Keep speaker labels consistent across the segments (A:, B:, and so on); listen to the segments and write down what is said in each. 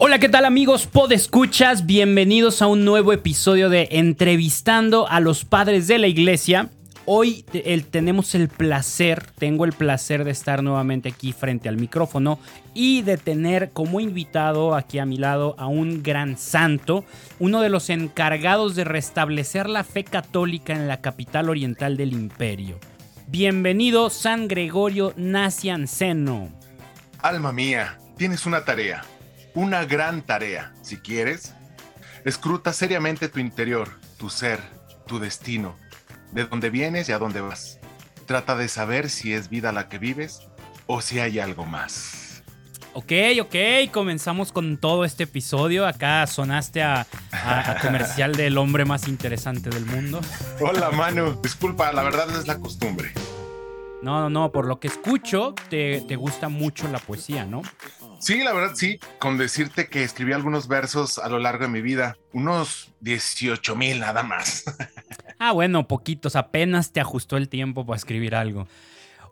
A: Hola, ¿qué tal amigos podescuchas? Bienvenidos a un nuevo episodio de Entrevistando a los Padres de la Iglesia. Hoy tenemos el placer, tengo el placer de estar nuevamente aquí frente al micrófono y de tener como invitado aquí a mi lado a un gran santo, uno de los encargados de restablecer la fe católica en la capital oriental del imperio. Bienvenido San Gregorio Nacianceno.
B: Alma mía, tienes una tarea una gran tarea. Si quieres, escruta seriamente tu interior, tu ser, tu destino, de dónde vienes y a dónde vas. Trata de saber si es vida la que vives o si hay algo más.
A: Ok, ok, comenzamos con todo este episodio. Acá sonaste a, comercial del hombre más interesante del mundo.
B: Hola, Manu. Disculpa, la verdad es la costumbre.
A: No, no, no, por lo que escucho, te, te gusta mucho la poesía, ¿no?
B: Sí, la verdad sí, con decirte que escribí algunos versos a lo largo de mi vida, unos 18 mil nada más.
A: Ah, bueno, poquitos, apenas te ajustó el tiempo para escribir algo.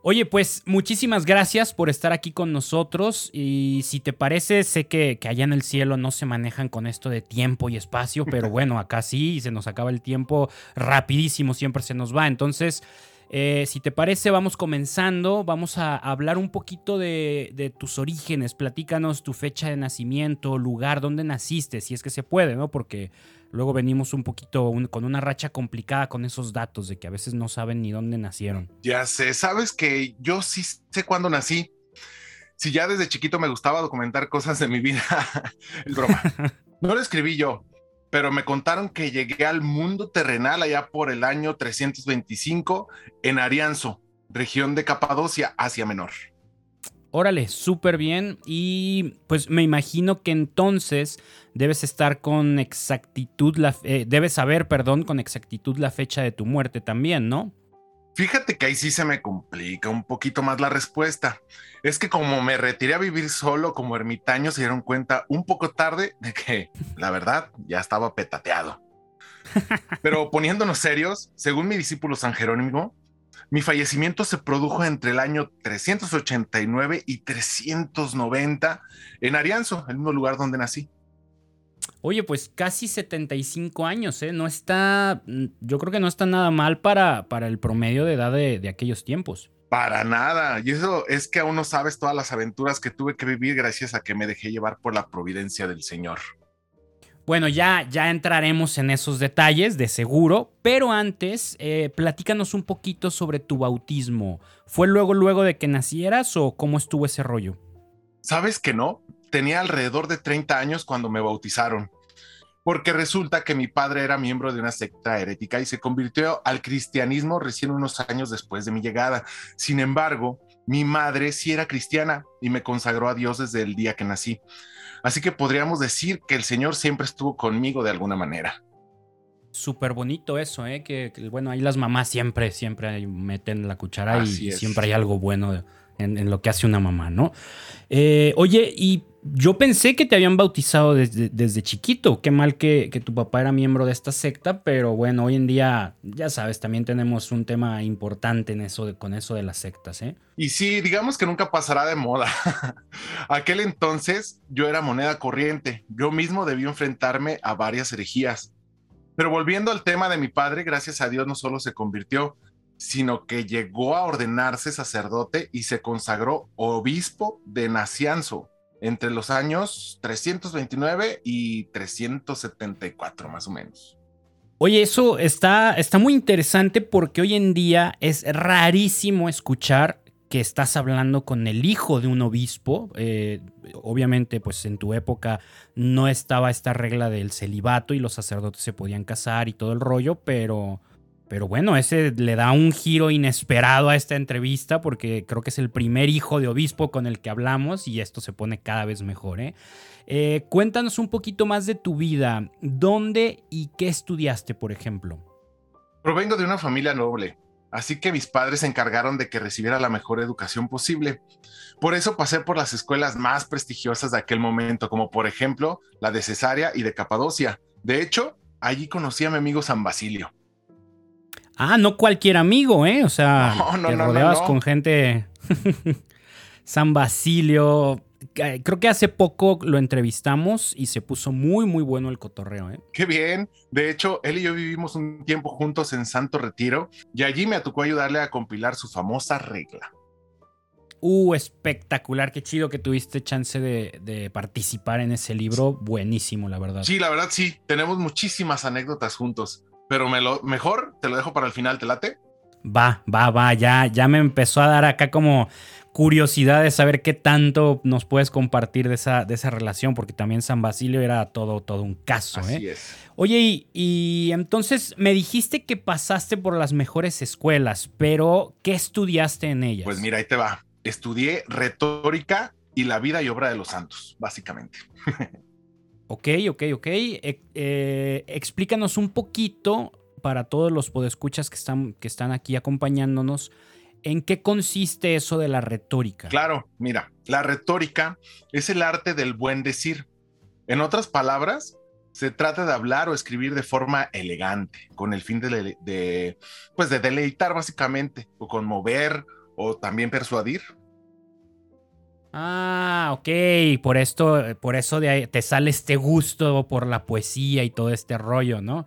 A: Oye, pues muchísimas gracias por estar aquí con nosotros y si te parece, sé que, que, allá en el cielo no se manejan con esto de tiempo y espacio, pero bueno, acá sí, se nos acaba el tiempo rapidísimo, siempre se nos va. Entonces, eh, si te parece, vamos comenzando. Vamos a hablar un poquito de, tus orígenes. Platícanos tu fecha de nacimiento, lugar, dónde naciste, si es que se puede, ¿no? Porque luego venimos un poquito con una racha complicada con esos datos de que a veces no saben ni dónde nacieron.
B: Ya sé, sabes que yo sí sé cuándo nací. Si ya desde chiquito me gustaba documentar cosas de mi vida, es broma. No lo escribí yo, pero me contaron que llegué al mundo terrenal allá por el año 325 en Arianzo, región de Capadocia, Asia Menor.
A: Órale, súper bien. Y pues me imagino que entonces debes estar con exactitud, la, eh, debes saber, perdón, con exactitud la fecha de tu muerte también, ¿no?
B: Fíjate que ahí sí se me complica un poquito más la respuesta. Es que como me retiré a vivir solo como ermitaño, se dieron cuenta un poco tarde de que, la verdad, ya estaba petateado. Pero poniéndonos serios, según mi discípulo San Jerónimo, mi fallecimiento se produjo entre el año 389 y 390 en Arianzo, el mismo lugar donde nací.
A: Oye, pues casi 75 años, ¿eh? No está, mm, yo creo que no está nada mal para, para el promedio de edad de, aquellos tiempos.
B: Para nada. Y eso es que aún no sabes todas las aventuras que tuve que vivir gracias a que me dejé llevar por la providencia del Señor.
A: Bueno, ya, ya entraremos en esos detalles, de seguro, pero antes, eh, platícanos un poquito sobre tu bautismo. ¿Fue luego, luego de que nacieras o cómo estuvo ese rollo?
B: ¿Sabes que no? Tenía alrededor de 30 años cuando me bautizaron, porque resulta que mi padre era miembro de una secta herética y se convirtió al cristianismo recién unos años después de mi llegada. Sin embargo, mi madre sí era cristiana y me consagró a Dios desde el día que nací. Así que podríamos decir que el Señor siempre estuvo conmigo de alguna manera.
A: Súper bonito eso, ¿eh? Que, bueno, ahí las mamás siempre, siempre meten la cuchara y siempre hay algo bueno en, lo que hace una mamá, ¿no? Eh, oye, y yo pensé que te habían bautizado desde, desde chiquito. Qué mal que, tu papá era miembro de esta secta, pero bueno, hoy en día, ya sabes, también tenemos un tema importante en eso de, con eso de las sectas, ¿eh?
B: Y sí, digamos que nunca pasará de moda. Aquel entonces yo era moneda corriente. Yo mismo debí enfrentarme a varias herejías. Pero volviendo al tema de mi padre, gracias a Dios no solo se convirtió, sino que llegó a ordenarse sacerdote y se consagró obispo de Nacianzo entre los años 329 y 374 más o menos.
A: Oye, eso está, está muy interesante porque hoy en día es rarísimo escuchar que estás hablando con el hijo de un obispo. Eh, obviamente, pues en tu época no estaba esta regla del celibato y los sacerdotes se podían casar y todo el rollo, pero pero bueno, ese le da un giro inesperado a esta entrevista porque creo que es el primer hijo de obispo con el que hablamos y esto se pone cada vez mejor. ¿eh? Eh, cuéntanos un poquito más de tu vida. ¿Dónde y qué estudiaste, por ejemplo?
B: Provengo de una familia noble, así que mis padres se encargaron de que recibiera la mejor educación posible. Por eso pasé por las escuelas más prestigiosas de aquel momento, como por ejemplo la de Cesarea y de Capadocia. De hecho, allí conocí a mi amigo San Basilio.
A: Ah, no cualquier amigo, ¿eh? O sea, te rodeabas con gente. San Basilio. creo que hace poco lo entrevistamos y se puso muy, muy bueno el cotorreo. ¿eh?
B: Qué bien. De hecho, él y yo vivimos un tiempo juntos en Santo Retiro y allí me tocó ayudarle a compilar su famosa regla.
A: Uh, espectacular, qué chido que tuviste chance de, participar en ese libro. Buenísimo, la verdad.
B: Sí, la verdad sí. Tenemos muchísimas anécdotas juntos, pero me lo, mejor te lo dejo para el final, ¿te late?
A: Va, va, va, ya, ya me empezó a dar acá como curiosidad de saber qué tanto nos puedes compartir de esa, de esa relación, porque también San Basilio era todo, todo un caso.
B: Así
A: ¿eh?
B: es.
A: Oye, y, y, entonces me dijiste que pasaste por las mejores escuelas, pero ¿qué estudiaste en ellas?
B: Pues mira, ahí te va estudié retórica y la vida y obra de los santos, básicamente.
A: ok, ok, ok. Eh, eh, explícanos un poquito para todos los podescuchas que están, que están aquí acompañándonos. ¿En qué consiste eso de la retórica?
B: Claro, mira, la retórica es el arte del buen decir. En otras palabras, se trata de hablar o escribir de forma elegante, con el fin de, de, pues de deleitar básicamente, o conmover, o también persuadir.
A: Ah, ok, por esto, por eso de ahí te sale este gusto por la poesía y todo este rollo, ¿no?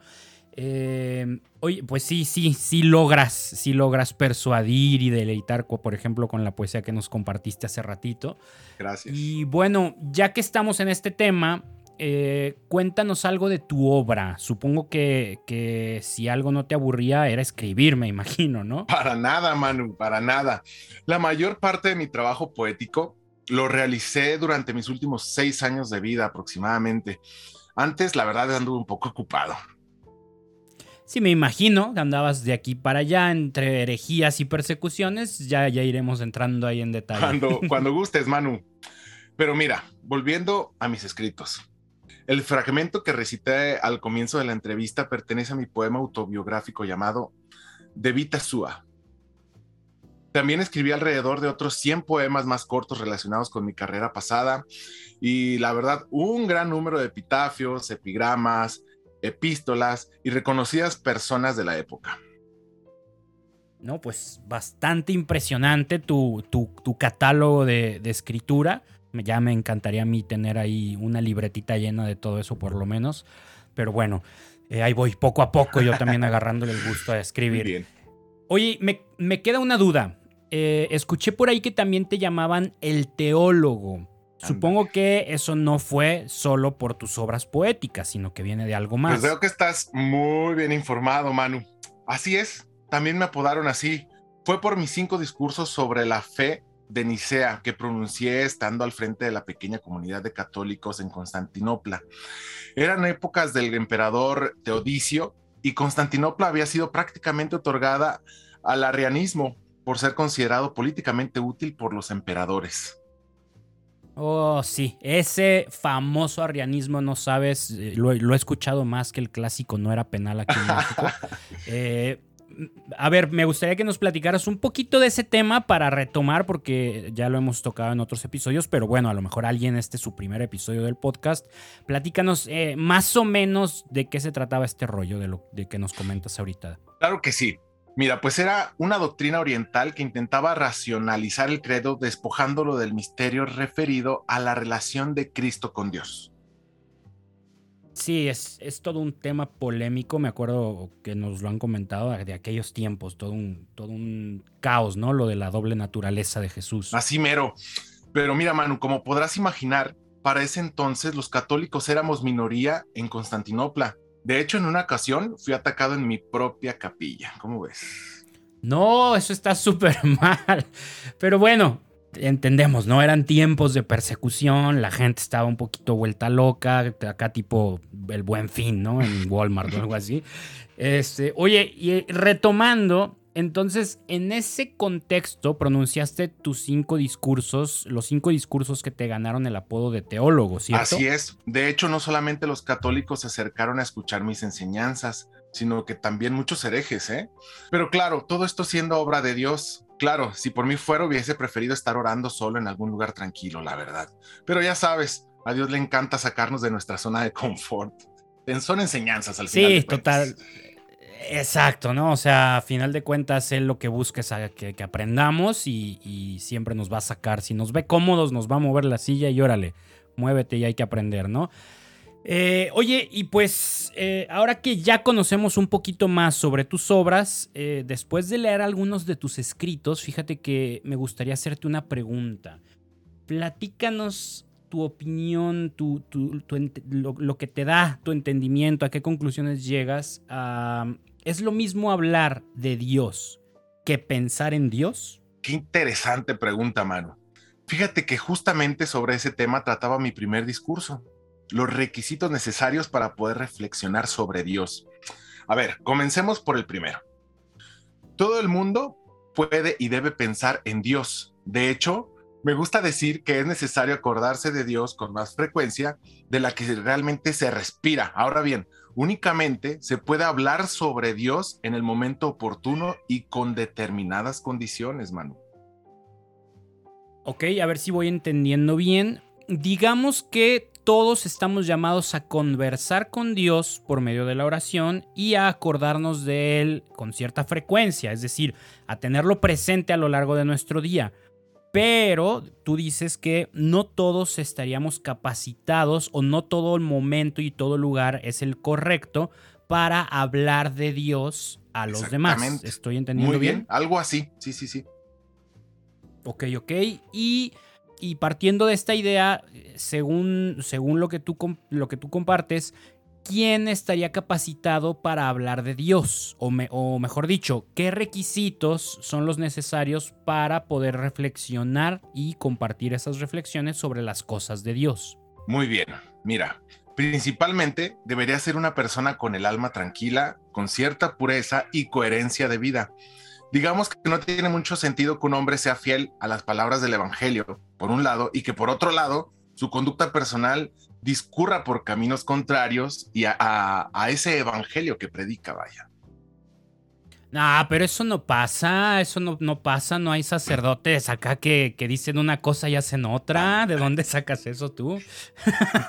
A: Eh, oye, pues sí, sí, sí logras, sí logras persuadir y deleitar, por ejemplo, con la poesía que nos compartiste hace ratito.
B: Gracias.
A: Y bueno, ya que estamos en este tema, eh, cuéntanos algo de tu obra. Supongo que, que, si algo no te aburría era escribir, me imagino, ¿no?
B: Para nada, Manu, para nada. La mayor parte de mi trabajo poético lo realicé durante mis últimos seis años de vida aproximadamente. Antes, la verdad, anduve un poco ocupado.
A: Sí, me imagino que andabas de aquí para allá entre herejías y persecuciones. Ya, ya iremos entrando ahí en detalle.
B: Cuando, cuando gustes, Manu. Pero mira, volviendo a mis escritos. El fragmento que recité al comienzo de la entrevista pertenece a mi poema autobiográfico llamado De Vita Sua. También escribí alrededor de otros 100 poemas más cortos relacionados con mi carrera pasada y la verdad un gran número de epitafios, epigramas, epístolas y reconocidas personas de la época.
A: No, pues bastante impresionante tu, tu, catálogo de, de escritura ya me encantaría a mí tener ahí una libretita llena de todo eso por lo menos. Pero bueno, eh, ahí voy poco a poco yo también agarrándole el gusto a escribir.
B: Bien.
A: Oye, me, queda una duda. Eh, escuché por ahí que también te llamaban el teólogo. Supongo que eso no fue solo por tus obras poéticas, sino que viene de algo más.
B: Pues veo que estás muy bien informado, Manu. Así es, también me apodaron así. Fue por mis cinco discursos sobre la fe de Nicea que pronuncié estando al frente de la pequeña comunidad de católicos en Constantinopla. Eran épocas del emperador Teodicio y Constantinopla había sido prácticamente otorgada al arrianismo por ser considerado políticamente útil por los emperadores.
A: Oh, sí, ese famoso arrianismo, no sabes, eh, lo, he escuchado más que el clásico no era penal aquí en México. eh, a ver, me gustaría que nos platicaras un poquito de ese tema para retomar, porque ya lo hemos tocado en otros episodios, pero bueno, a lo mejor alguien, este es su primer episodio del podcast. Platícanos eh, más o menos de qué se trataba este rollo de lo de que nos comentas ahorita.
B: Claro que sí. Mira, pues era una doctrina oriental que intentaba racionalizar el credo despojándolo del misterio referido a la relación de Cristo con Dios.
A: Sí, es, es, todo un tema polémico. Me acuerdo que nos lo han comentado de aquellos tiempos, todo un, todo un caos, ¿no? Lo de la doble naturaleza de Jesús.
B: Así mero. Pero mira, Manu, como podrás imaginar, para ese entonces los católicos éramos minoría en Constantinopla. De hecho, en una ocasión fui atacado en mi propia capilla. ¿Cómo ves?
A: No, eso está súper mal. Pero bueno, entendemos, ¿no? Eran tiempos de persecución, la gente estaba un poquito vuelta loca, acá tipo el buen fin, ¿no? En Walmart o algo así. Este, oye, y retomando, entonces, en ese contexto pronunciaste tus cinco discursos, los cinco discursos que te ganaron el apodo de teólogo, ¿cierto?
B: Así es. De hecho, no solamente los católicos se acercaron a escuchar mis enseñanzas, sino que también muchos herejes, ¿eh? Pero claro, todo esto siendo obra de Dios, Claro, si por mí fuera hubiese preferido estar orando solo en algún lugar tranquilo, la verdad. Pero ya sabes, a Dios le encanta sacarnos de nuestra zona de confort. Son enseñanzas al final.
A: Sí, total. Exacto, ¿no? O sea, a final de cuentas, él lo que busca es que, aprendamos y, siempre nos va a sacar. Si nos ve cómodos, nos va a mover la silla y órale, muévete y hay que aprender, ¿no? Eh, oye, y pues eh, ahora que ya conocemos un poquito más sobre tus obras, eh, después de leer algunos de tus escritos, fíjate que me gustaría hacerte una pregunta. Platícanos tu opinión, tu, lo, que te da tu entendimiento, a qué conclusiones llegas. ¿Es lo mismo hablar de Dios que pensar en Dios?
B: Qué interesante pregunta, mano. Fíjate que justamente sobre ese tema trataba mi primer discurso, los requisitos necesarios para poder reflexionar sobre Dios. A ver, comencemos por el primero. Todo el mundo puede y debe pensar en Dios. De hecho, me gusta decir que es necesario acordarse de Dios con más frecuencia de la que realmente se respira. Ahora bien, únicamente se puede hablar sobre Dios en el momento oportuno y con determinadas condiciones, Manu.
A: Ok, a ver si voy entendiendo bien. Digamos que todos estamos llamados a conversar con Dios por medio de la oración y a acordarnos de Él con cierta frecuencia, es decir, a tenerlo presente a lo largo de nuestro día. Pero tú dices que no todos estaríamos capacitados o no todo el momento y todo lugar es el correcto para hablar de Dios a los demás. ¿Estoy entendiendo
B: Muy bien? Algo así, sí, sí, sí.
A: Ok, ok. Y, partiendo de esta idea, según, según lo, que tú, lo que tú compartes, ¿quién estaría capacitado para hablar de Dios? O, mejor dicho, ¿qué requisitos son los necesarios para poder reflexionar y compartir esas reflexiones sobre las cosas de Dios?
B: Muy bien, mira, principalmente debería ser una persona con el alma tranquila, con cierta pureza y coherencia de vida. Digamos que no tiene mucho sentido que un hombre sea fiel a las palabras del Evangelio, por un lado, y que por otro lado, su conducta personal discurra por caminos contrarios y a, ese evangelio que predica, vaya.
A: No, pero eso no pasa, eso no, no pasa, no hay sacerdotes acá que, dicen una cosa y hacen otra. ¿De dónde sacas eso tú?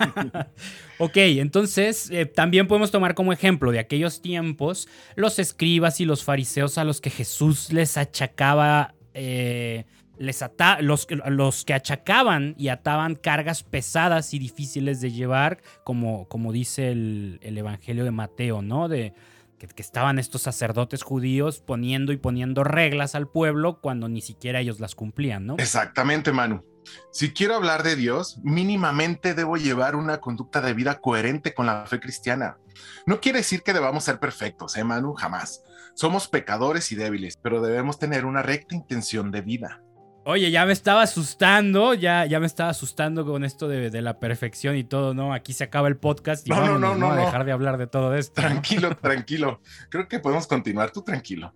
A: ok, entonces eh, también podemos tomar como ejemplo de aquellos tiempos los escribas y los fariseos a los que Jesús les achacaba eh, les los, los, que achacaban y ataban cargas pesadas y difíciles de llevar, como, como dice el, Evangelio de Mateo, ¿no? De que, estaban estos sacerdotes judíos poniendo y poniendo reglas al pueblo cuando ni siquiera ellos las cumplían, ¿no?
B: Exactamente, Manu. Si quiero hablar de Dios, mínimamente debo llevar una conducta de vida coherente con la fe cristiana. No quiere decir que debamos ser perfectos, ¿eh, Manu? Jamás. Somos pecadores y débiles, pero debemos tener una recta intención de vida.
A: Oye, ya me estaba asustando, ya, ya me estaba asustando con esto de, la perfección y todo, ¿no? Aquí se acaba el podcast y no, no, no, a dejar de hablar de todo esto.
B: Tranquilo, tranquilo. Creo que podemos continuar, tú tranquilo.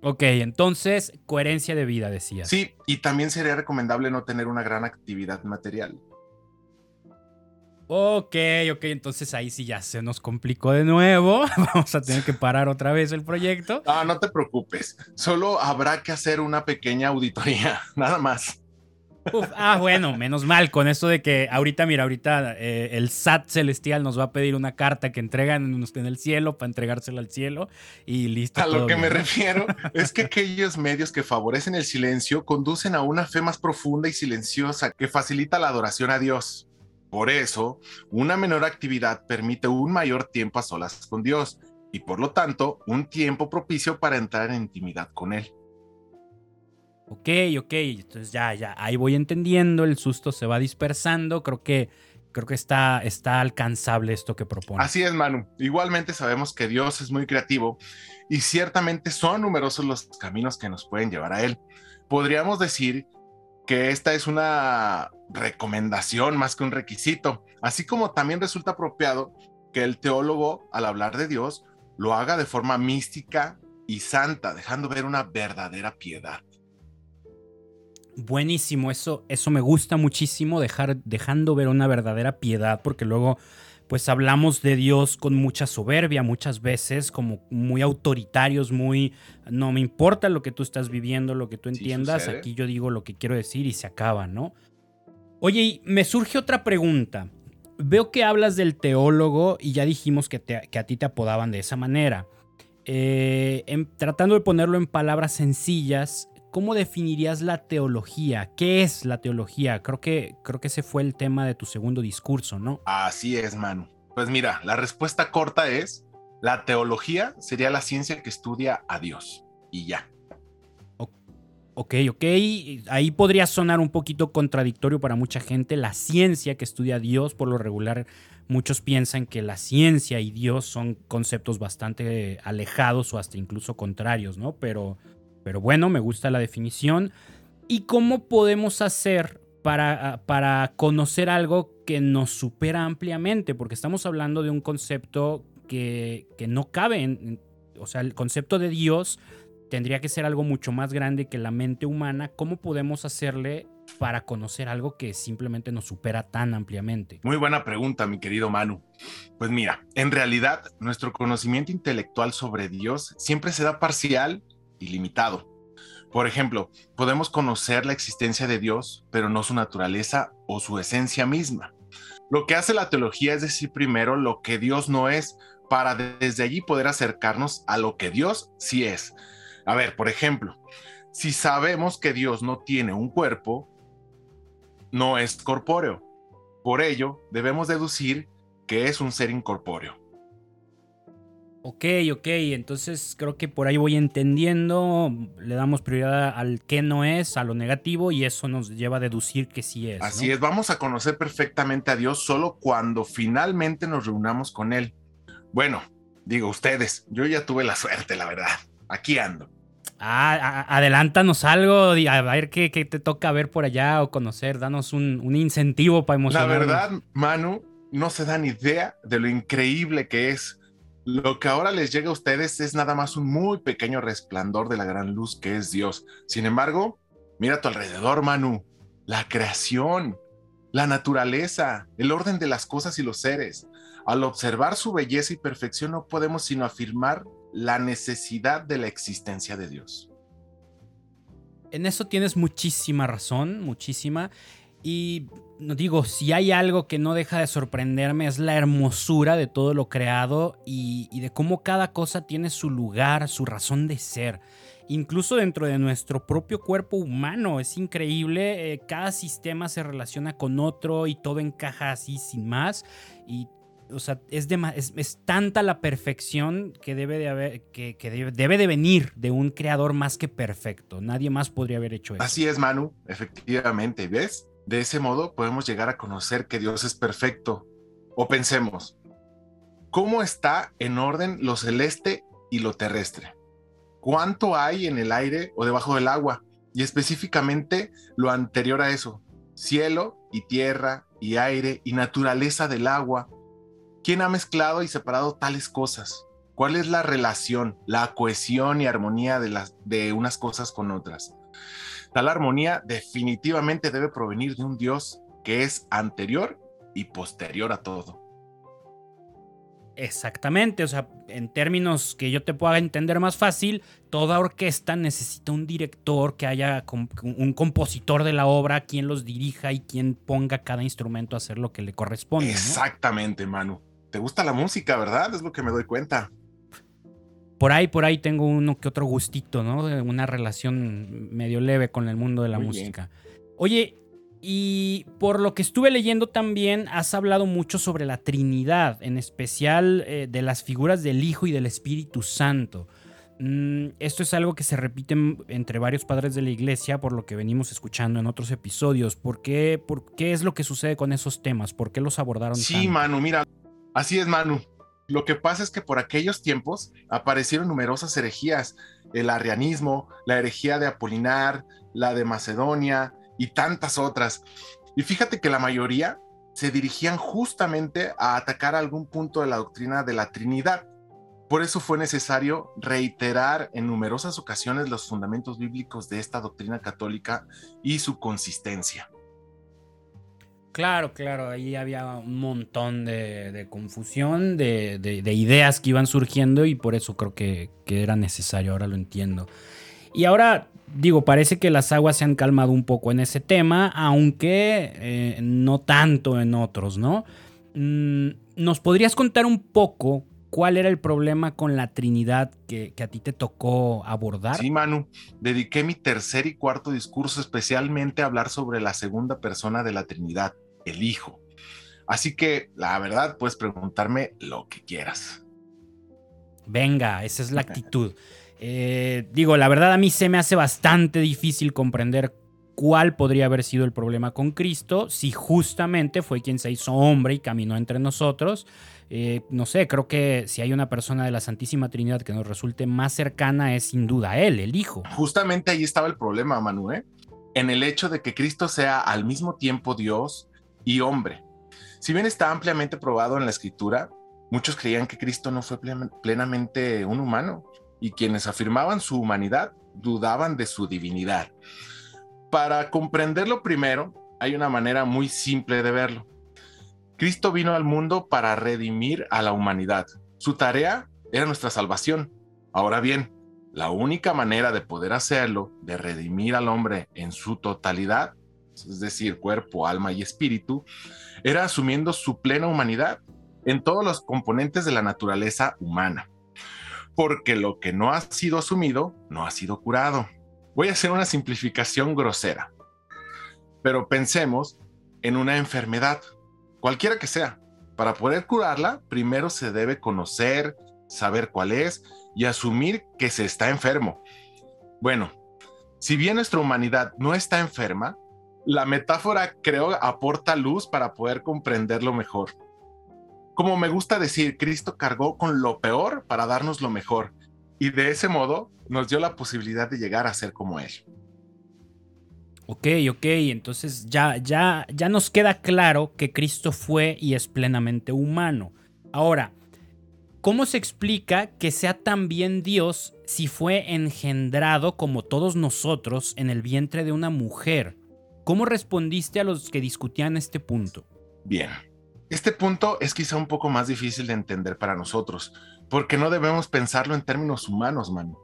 A: Ok, entonces, coherencia de vida, decías.
B: Sí, y también sería recomendable no tener una gran actividad material.
A: Ok, ok, entonces ahí sí ya se nos complicó de nuevo. Vamos a tener que parar otra vez el proyecto.
B: No, no te preocupes. Solo habrá que hacer una pequeña auditoría, nada más.
A: ah, bueno, menos mal con esto de que ahorita, mira, ahorita eh, el SAT celestial nos va a pedir una carta que entregan en el cielo para entregársela al cielo y listo.
B: A lo que me refiero es que aquellos medios que favorecen el silencio conducen a una fe más profunda y silenciosa que facilita la adoración a Dios. Por eso, una menor actividad permite un mayor tiempo a solas con Dios y por lo tanto un tiempo propicio para entrar en intimidad con Él.
A: Ok, ok, entonces ya, ya, ahí voy entendiendo, el susto se va dispersando, creo que, creo que está, está alcanzable esto que propone.
B: Así es, Manu. Igualmente sabemos que Dios es muy creativo y ciertamente son numerosos los caminos que nos pueden llevar a Él. Podríamos decir que esta es una recomendación más que un requisito, así como también resulta apropiado que el teólogo, al hablar de Dios, lo haga de forma mística y santa, dejando ver una verdadera piedad.
A: Buenísimo, eso, eso me gusta muchísimo, dejar, dejando ver una verdadera piedad, porque luego pues hablamos de Dios con mucha soberbia muchas veces, como muy autoritarios, muy, no me importa lo que tú estás viviendo, lo que tú entiendas, aquí yo digo lo que quiero decir y se acaba, ¿no? Oye, me surge otra pregunta. Veo que hablas del teólogo y ya dijimos que, que a ti te apodaban de esa manera. eh, tratando de ponerlo en palabras sencillas, ¿cómo definirías la teología? ¿Qué es la teología? Creo que, creo que ese fue el tema de tu segundo discurso, ¿no?
B: Así es, Manu. Pues mira, la respuesta corta es, la teología sería la ciencia que estudia a Dios. Y ya.
A: Ok, ok. Ahí podría sonar un poquito contradictorio para mucha gente. La ciencia que estudia a Dios, por lo regular, muchos piensan que la ciencia y Dios son conceptos bastante alejados o hasta incluso contrarios, ¿no? Pero, pero bueno, me gusta la definición. ¿Y cómo podemos hacer para, para conocer algo que nos supera ampliamente? Porque estamos hablando de un concepto que, que no cabe o sea, el concepto de Dios tendría que ser algo mucho más grande que la mente humana. ¿Cómo podemos hacerle para conocer algo que simplemente nos supera tan ampliamente?
B: Muy buena pregunta, mi querido Manu. Pues mira, en realidad nuestro conocimiento intelectual sobre Dios siempre se da parcial y limitado. Por ejemplo, podemos conocer la existencia de Dios, pero no su naturaleza o su esencia misma. Lo que hace la teología es decir primero lo que Dios no es, para desde allí poder acercarnos a lo que Dios sí es. A ver, por ejemplo, si sabemos que Dios no tiene un cuerpo, no es corpóreo. Por ello, debemos deducir que es un ser incorpóreo.
A: Ok, ok, entonces creo que por ahí voy entendiendo, le damos prioridad al que no es, a lo negativo, y eso nos lleva a deducir que sí es.
B: Así es, vamos a conocer perfectamente a Dios solo cuando finalmente nos reunamos con Él. Bueno, digo ustedes, yo ya tuve la suerte, la verdad. Aquí ando.
A: Ah, adelántanos algo, a ver qué, te toca ver por allá o conocer, danos un, incentivo para emocionar.
B: La verdad, Manu, no se dan idea de lo increíble que es. Lo que ahora les llega a ustedes es nada más un muy pequeño resplandor de la gran luz que es Dios. Sin embargo, mira a tu alrededor, Manu, la creación, la naturaleza, el orden de las cosas y los seres. Al observar su belleza y perfección no podemos sino afirmar la necesidad de la existencia de Dios.
A: En eso tienes muchísima razón, muchísima. Y digo, si hay algo que no deja de sorprenderme es la hermosura de todo lo creado y, de cómo cada cosa tiene su lugar, su razón de ser. Incluso dentro de nuestro propio cuerpo humano es increíble, eh, cada sistema se relaciona con otro y todo encaja así sin más. Y o sea, es, es, tanta la perfección que debe de haber, que, debe, de venir de un creador más que perfecto. Nadie más podría haber hecho eso.
B: Así es, Manu, efectivamente. ¿Ves? De ese modo podemos llegar a conocer que Dios es perfecto. O pensemos, ¿cómo está en orden lo celeste y lo terrestre? ¿Cuánto hay en el aire o debajo del agua? Y específicamente lo anterior a eso, cielo y tierra y aire y naturaleza del agua ¿Quién ha mezclado y separado tales cosas? ¿Cuál es la relación, la cohesión y armonía de, las, de unas cosas con otras? Tal armonía definitivamente debe provenir de un Dios que es anterior y posterior a todo.
A: Exactamente, o sea, en términos que yo te pueda entender más fácil, toda orquesta necesita un director que haya un compositor de la obra, quien los dirija y quien ponga cada instrumento a hacer lo que le corresponde.
B: Exactamente, Manu te gusta la música, ¿verdad? Es lo que me doy cuenta.
A: Por ahí, por ahí tengo uno que otro gustito, ¿no? Una relación medio leve con el mundo de la música. Oye, y por lo que estuve leyendo también, has hablado mucho sobre la Trinidad, en especial eh, de las figuras del Hijo y del Espíritu Santo. Mm, esto es algo que se repite entre varios padres de la iglesia, por lo que venimos escuchando en otros episodios. ¿Por qué, por qué es lo que sucede con esos temas? ¿Por qué los abordaron?
B: Sí, Manu, mira, Así es, Manu. Lo que pasa es que por aquellos tiempos aparecieron numerosas herejías, el arrianismo, la herejía de Apolinar, la de Macedonia y tantas otras. Y fíjate que la mayoría se dirigían justamente a atacar algún punto de la doctrina de la Trinidad. Por eso fue necesario reiterar en numerosas ocasiones los fundamentos bíblicos de esta doctrina católica y su consistencia.
A: Claro, claro, ahí había un montón de, confusión, de, ideas que iban surgiendo y por eso creo que, era necesario, ahora lo entiendo. Y ahora, digo, parece que las aguas se han calmado un poco en ese tema, aunque eh, no tanto en otros, ¿no? Mm, ¿Nos podrías contar un poco cuál era el problema con la Trinidad que, a ti te tocó abordar.
B: Sí, Manu, dediqué mi tercer y cuarto discurso especialmente a hablar sobre la segunda persona de la Trinidad, el Hijo. Así que, la verdad, puedes preguntarme lo que quieras.
A: Venga, esa es la actitud. Eh, digo, la verdad a mí se me hace bastante difícil comprender cuál podría haber sido el problema con Cristo si justamente fue quien se hizo hombre y caminó entre nosotros. Eh, no sé, creo que si hay una persona de la Santísima Trinidad que nos resulte más cercana es sin duda él, el Hijo.
B: Justamente ahí estaba el problema, Manuel, ¿eh? en el hecho de que Cristo sea al mismo tiempo Dios y hombre. Si bien está ampliamente probado en la Escritura, muchos creían que Cristo no fue plenamente un humano y quienes afirmaban su humanidad dudaban de su divinidad. Para comprenderlo primero, hay una manera muy simple de verlo. Cristo vino al mundo para redimir a la humanidad. Su tarea era nuestra salvación. Ahora bien, la única manera de poder hacerlo, de redimir al hombre en su totalidad, es decir, cuerpo, alma y espíritu, era asumiendo su plena humanidad en todos los componentes de la naturaleza humana. Porque lo que no ha sido asumido no ha sido curado. Voy a hacer una simplificación grosera, pero pensemos en una enfermedad, cualquiera que sea. Para poder curarla, primero se debe conocer, saber cuál es y asumir que se está enfermo. Bueno, si bien nuestra humanidad no está enferma, la metáfora creo aporta luz para poder comprenderlo mejor. Como me gusta decir, Cristo cargó con lo peor para darnos lo mejor y de ese modo nos dio la posibilidad de llegar a ser como Él.
A: Ok, ok, entonces ya, ya, ya nos queda claro que Cristo fue y es plenamente humano. Ahora, ¿cómo se explica que sea también Dios si fue engendrado como todos nosotros en el vientre de una mujer? ¿Cómo respondiste a los que discutían este punto?
B: Bien, este punto es quizá un poco más difícil de entender para nosotros, porque no debemos pensarlo en términos humanos, mano.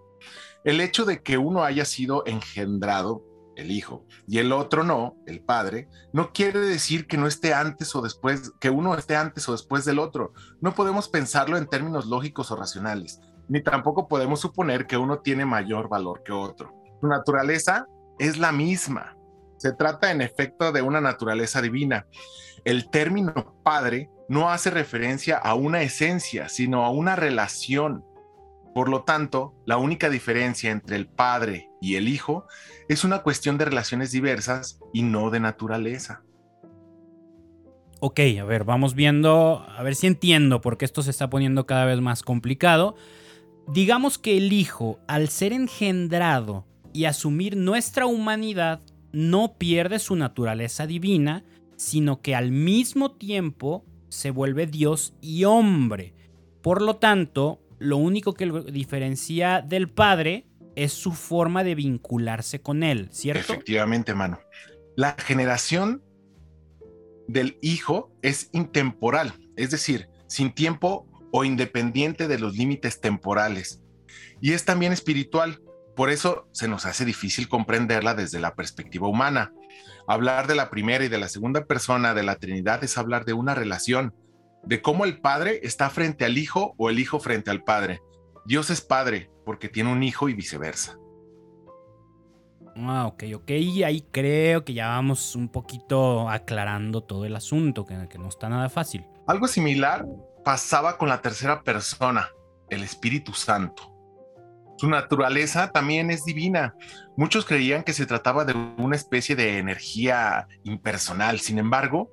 B: El hecho de que uno haya sido engendrado, el hijo, y el otro no, el padre, no quiere decir que no esté antes o después, que uno esté antes o después del otro. No podemos pensarlo en términos lógicos o racionales, ni tampoco podemos suponer que uno tiene mayor valor que otro. Su naturaleza es la misma. Se trata en efecto de una naturaleza divina. El término padre no hace referencia a una esencia, sino a una relación por lo tanto, la única diferencia entre el padre y el hijo es una cuestión de relaciones diversas y no de naturaleza.
A: Ok, a ver, vamos viendo, a ver si entiendo, porque esto se está poniendo cada vez más complicado. Digamos que el hijo, al ser engendrado y asumir nuestra humanidad, no pierde su naturaleza divina, sino que al mismo tiempo se vuelve Dios y hombre. Por lo tanto, lo único que lo diferencia del padre es su forma de vincularse con él, ¿cierto?
B: Efectivamente, mano. La generación del hijo es intemporal, es decir, sin tiempo o independiente de los límites temporales. Y es también espiritual, por eso se nos hace difícil comprenderla desde la perspectiva humana. Hablar de la primera y de la segunda persona de la Trinidad es hablar de una relación, de cómo el Padre está frente al Hijo o el Hijo frente al Padre. Dios es Padre porque tiene un Hijo y viceversa.
A: Ah, ok, ok. Y ahí creo que ya vamos un poquito aclarando todo el asunto, que, que no está nada fácil.
B: Algo similar pasaba con la tercera persona, el Espíritu Santo. Su naturaleza también es divina. Muchos creían que se trataba de una especie de energía impersonal. Sin embargo,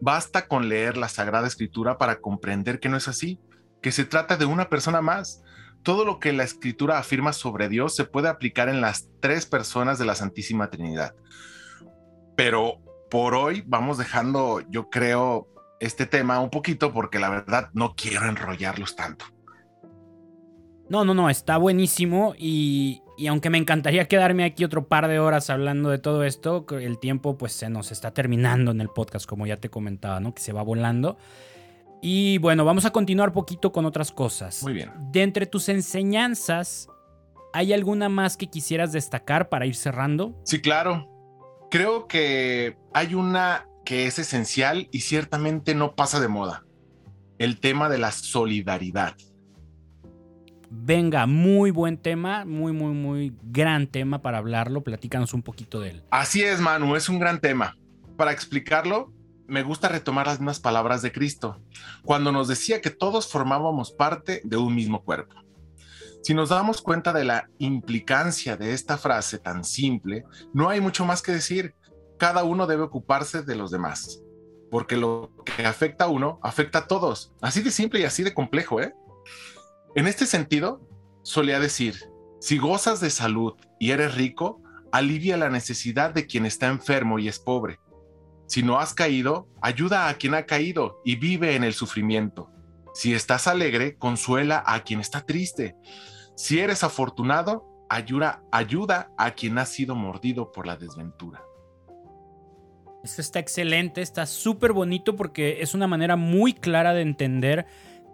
B: Basta con leer la Sagrada Escritura para comprender que no es así, que se trata de una persona más. Todo lo que la Escritura afirma sobre Dios se puede aplicar en las tres personas de la Santísima Trinidad. Pero por hoy vamos dejando, yo creo, este tema un poquito porque la verdad no quiero enrollarlos tanto.
A: No, no, no, está buenísimo y, aunque me encantaría quedarme aquí otro par de horas hablando de todo esto, el tiempo pues se nos está terminando en el podcast, como ya te comentaba, ¿no? Que se va volando. Y bueno, vamos a continuar poquito con otras cosas.
B: Muy bien.
A: De entre tus enseñanzas, ¿hay alguna más que quisieras destacar para ir cerrando?
B: Sí, claro. Creo que hay una que es esencial y ciertamente no pasa de moda. el tema de la solidaridad.
A: Venga, muy buen tema, muy, muy, muy gran tema para hablarlo. Platícanos un poquito de él.
B: Así es, Manu, es un gran tema. Para explicarlo, me gusta retomar las mismas palabras de Cristo, cuando nos decía que todos formábamos parte de un mismo cuerpo. Si nos damos cuenta de la implicancia de esta frase tan simple, no hay mucho más que decir. Cada uno debe ocuparse de los demás, porque lo que afecta a uno afecta a todos. Así de simple y así de complejo, ¿eh? En este sentido, solía decir, si gozas de salud y eres rico, alivia la necesidad de quien está enfermo y es pobre. Si no has caído, ayuda a quien ha caído y vive en el sufrimiento. Si estás alegre, consuela a quien está triste. Si eres afortunado, ayuda, ayuda a quien ha sido mordido por la desventura.
A: Eso está excelente, está súper bonito porque es una manera muy clara de entender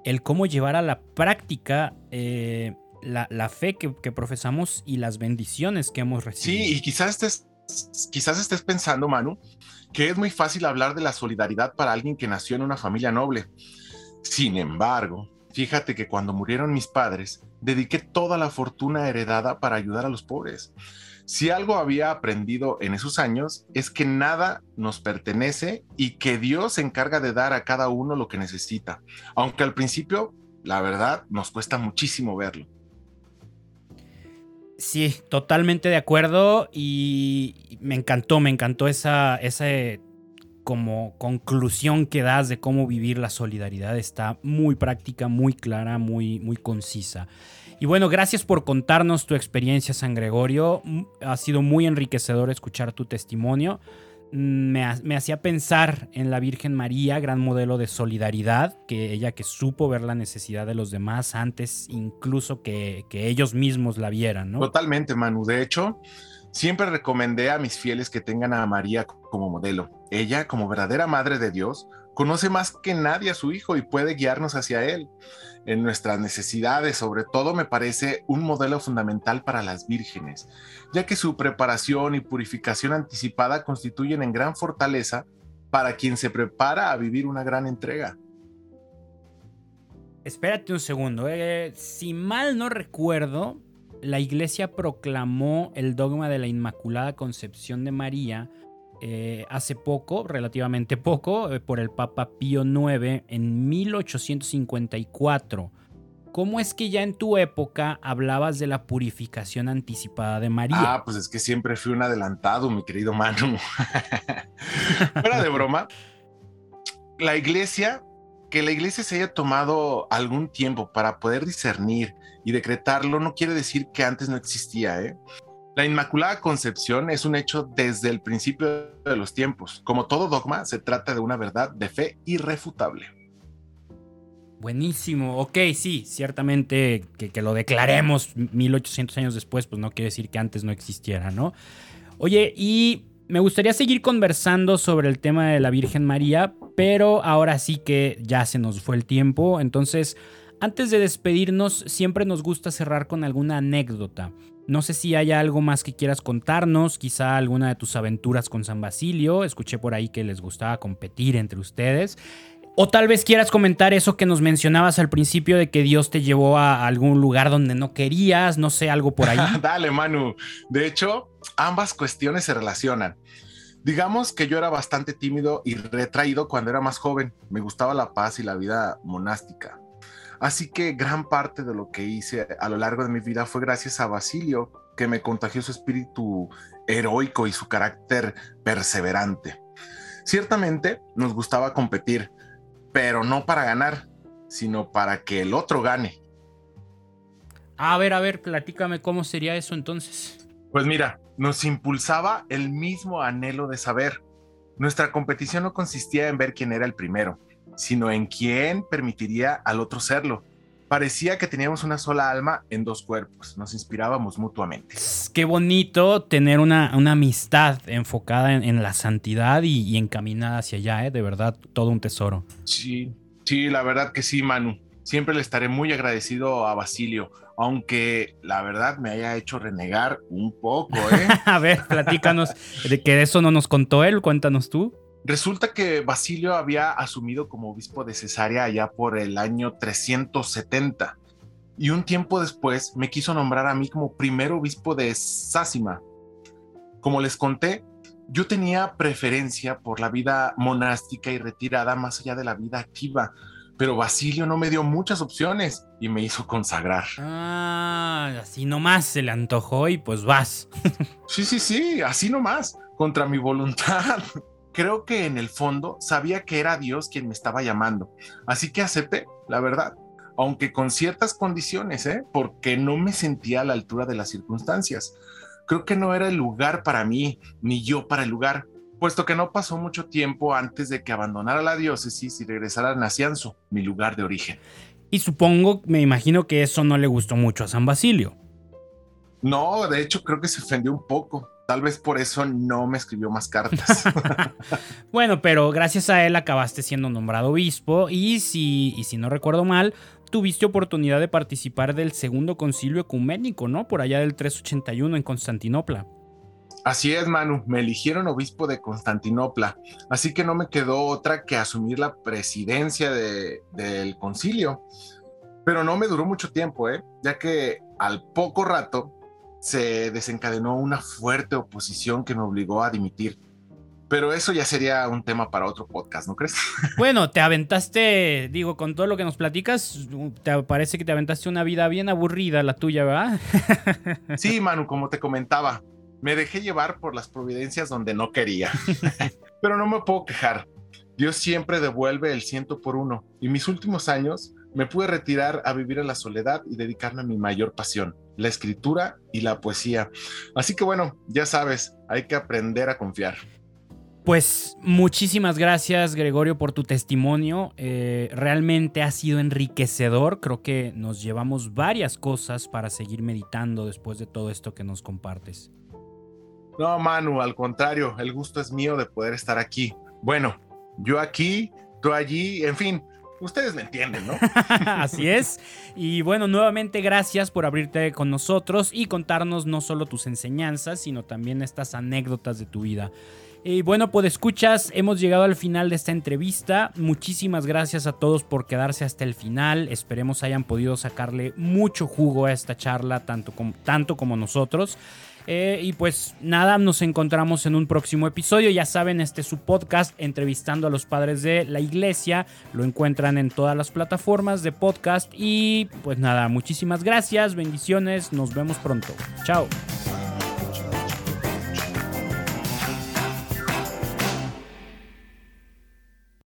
A: el cómo llevar a la práctica eh, la, fe que, profesamos y las bendiciones que hemos recibido.
B: Sí, y quizás estés, quizás estés pensando, Manu, que es muy fácil hablar de la solidaridad para alguien que nació en una familia noble. Sin embargo, fíjate que cuando murieron mis padres, dediqué toda la fortuna heredada para ayudar a los pobres. Si algo había aprendido en esos años es que nada nos pertenece y que Dios se encarga de dar a cada uno lo que necesita, aunque al principio, la verdad, nos cuesta muchísimo verlo.
A: Sí, totalmente de acuerdo y me encantó, me encantó esa, como conclusión que das de cómo vivir la solidaridad. Está muy práctica, muy clara, muy, muy concisa. Y bueno, gracias por contarnos tu experiencia, San Gregorio. Mm, ha sido muy enriquecedor escuchar tu testimonio. Mm, me, hacía pensar en la Virgen María, gran modelo de solidaridad, que ella que supo ver la necesidad de los demás antes incluso que, que ellos mismos la vieran.
B: Totalmente, Manu. De hecho, Siempre recomendé a mis fieles que tengan a María como modelo. Ella, como verdadera madre de Dios, conoce más que nadie a su hijo y puede guiarnos hacia él. En nuestras necesidades, sobre todo, me parece un modelo fundamental para las vírgenes, ya que su preparación y purificación anticipada constituyen en gran fortaleza para quien se prepara a vivir una gran entrega.
A: Espérate un segundo, eh. si mal no recuerdo, la iglesia proclamó el dogma de la Inmaculada Concepción de María eh, hace poco, relativamente poco, eh, por el Papa Pío IX en 1854. ¿Cómo es que ya en tu época hablabas de la purificación anticipada de María?
B: Ah, pues es que siempre fui un adelantado, mi querido Manu. Fuera de broma, la iglesia, que la iglesia se haya tomado algún tiempo para poder discernir y decretarlo no quiere decir que antes no existía. ¿eh? La Inmaculada Concepción es un hecho desde el principio de los tiempos. Como todo dogma, se trata de una verdad de fe irrefutable.
A: Buenísimo, ok, sí, ciertamente que, que, lo declaremos 1800 años después, pues no quiere decir que antes no existiera, ¿no? Oye, y me gustaría seguir conversando sobre el tema de la Virgen María, pero ahora sí que ya se nos fue el tiempo, entonces antes de despedirnos, siempre nos gusta cerrar con alguna anécdota. No sé si hay algo más que quieras contarnos, quizá alguna de tus aventuras con San Basilio. Escuché por ahí que les gustaba competir entre ustedes. O tal vez quieras comentar eso que nos mencionabas al principio de que Dios te llevó a algún lugar donde no querías, no sé, algo por ahí.
B: Dale, Manu. De hecho, ambas cuestiones se relacionan. Digamos que yo era bastante tímido y retraído cuando era más joven. Me gustaba la paz y la vida monástica. Así que gran parte de lo que hice a lo largo de mi vida fue gracias a Basilio, que me contagió su espíritu heroico y su carácter perseverante. Ciertamente nos gustaba competir, pero no para ganar, sino para que el otro gane.
A: A ver, a ver, platícame cómo sería eso entonces.
B: Pues mira, nos impulsaba el mismo anhelo de saber. Nuestra competición no consistía en ver quién era el primero, sino en quién permitiría al otro serlo. Parecía que teníamos una sola alma en dos cuerpos, nos inspirábamos mutuamente.
A: Qué bonito tener una, una amistad enfocada en, la santidad y, encaminada hacia allá, ¿eh? de verdad, todo un tesoro.
B: Sí, sí, la verdad que sí, Manu. Siempre le estaré muy agradecido a Basilio, aunque la verdad me haya hecho renegar un poco. ¿eh?
A: a ver, platícanos, de que eso no nos contó él, cuéntanos tú.
B: Resulta que Basilio había asumido como obispo de Cesarea allá por el año 370 y un tiempo después me quiso nombrar a mí como primer obispo de Sásima. Como les conté, yo tenía preferencia por la vida monástica y retirada más allá de la vida activa, pero Basilio no me dio muchas opciones y me hizo consagrar.
A: Ah, así nomás se le antojó y pues vas.
B: sí, sí, sí, así nomás, contra mi voluntad. Creo que en el fondo sabía que era Dios quien me estaba llamando, así que acepté, la verdad, aunque con ciertas condiciones, ¿eh? porque no me sentía a la altura de las circunstancias. Creo que no era el lugar para mí, ni yo para el lugar puesto que no pasó mucho tiempo antes de que abandonara la diócesis y regresara a Nacianzo, mi lugar de origen.
A: Y supongo, me imagino que eso no le gustó mucho a San Basilio.
B: No, de hecho creo que se ofendió un poco. Tal vez por eso no me escribió más cartas.
A: bueno, pero gracias a él acabaste siendo nombrado obispo y si, y si no recuerdo mal, tuviste oportunidad de participar del segundo concilio ecuménico, ¿no? Por allá del 381 en Constantinopla.
B: Así es, Manu, me eligieron obispo de Constantinopla, así que no me quedó otra que asumir la presidencia del concilio. Pero no me duró mucho tiempo, ¿eh? ya que al poco rato se desencadenó una fuerte oposición que me obligó a dimitir. Pero eso ya sería un tema para otro podcast, ¿no crees?
A: Bueno, te aventaste, digo, con todo lo que nos platicas, te parece que te aventaste una vida bien aburrida la tuya, ¿verdad?
B: Sí, Manu, como te comentaba, me dejé llevar por las providencias donde no quería. Pero no me puedo quejar. Dios siempre devuelve el ciento por uno y mis últimos años me pude retirar a vivir en la soledad y dedicarme a mi mayor pasión, la escritura y la poesía. Así que bueno, ya sabes, hay que aprender a confiar.
A: Pues muchísimas gracias Gregorio por tu testimonio. Eh, realmente ha sido enriquecedor. Creo que nos llevamos varias cosas para seguir meditando después de todo esto que nos compartes.
B: No, Manu, al contrario, el gusto es mío de poder estar aquí. Bueno, yo aquí, tú allí, en fin, ustedes me entienden, ¿no?
A: Así es. Y bueno, nuevamente gracias por abrirte con nosotros y contarnos no solo tus enseñanzas, sino también estas anécdotas de tu vida. Y bueno, pues escuchas, hemos llegado al final de esta entrevista. Muchísimas gracias a todos por quedarse hasta el final. Esperemos hayan podido sacarle mucho jugo a esta charla, tanto como, tanto como nosotros. Eh, y pues nada, nos encontramos en un próximo episodio. Ya saben, este es su podcast entrevistando a los padres de la iglesia. Lo encuentran en todas las plataformas de podcast. Y pues nada, muchísimas gracias, bendiciones, nos vemos pronto. Chao.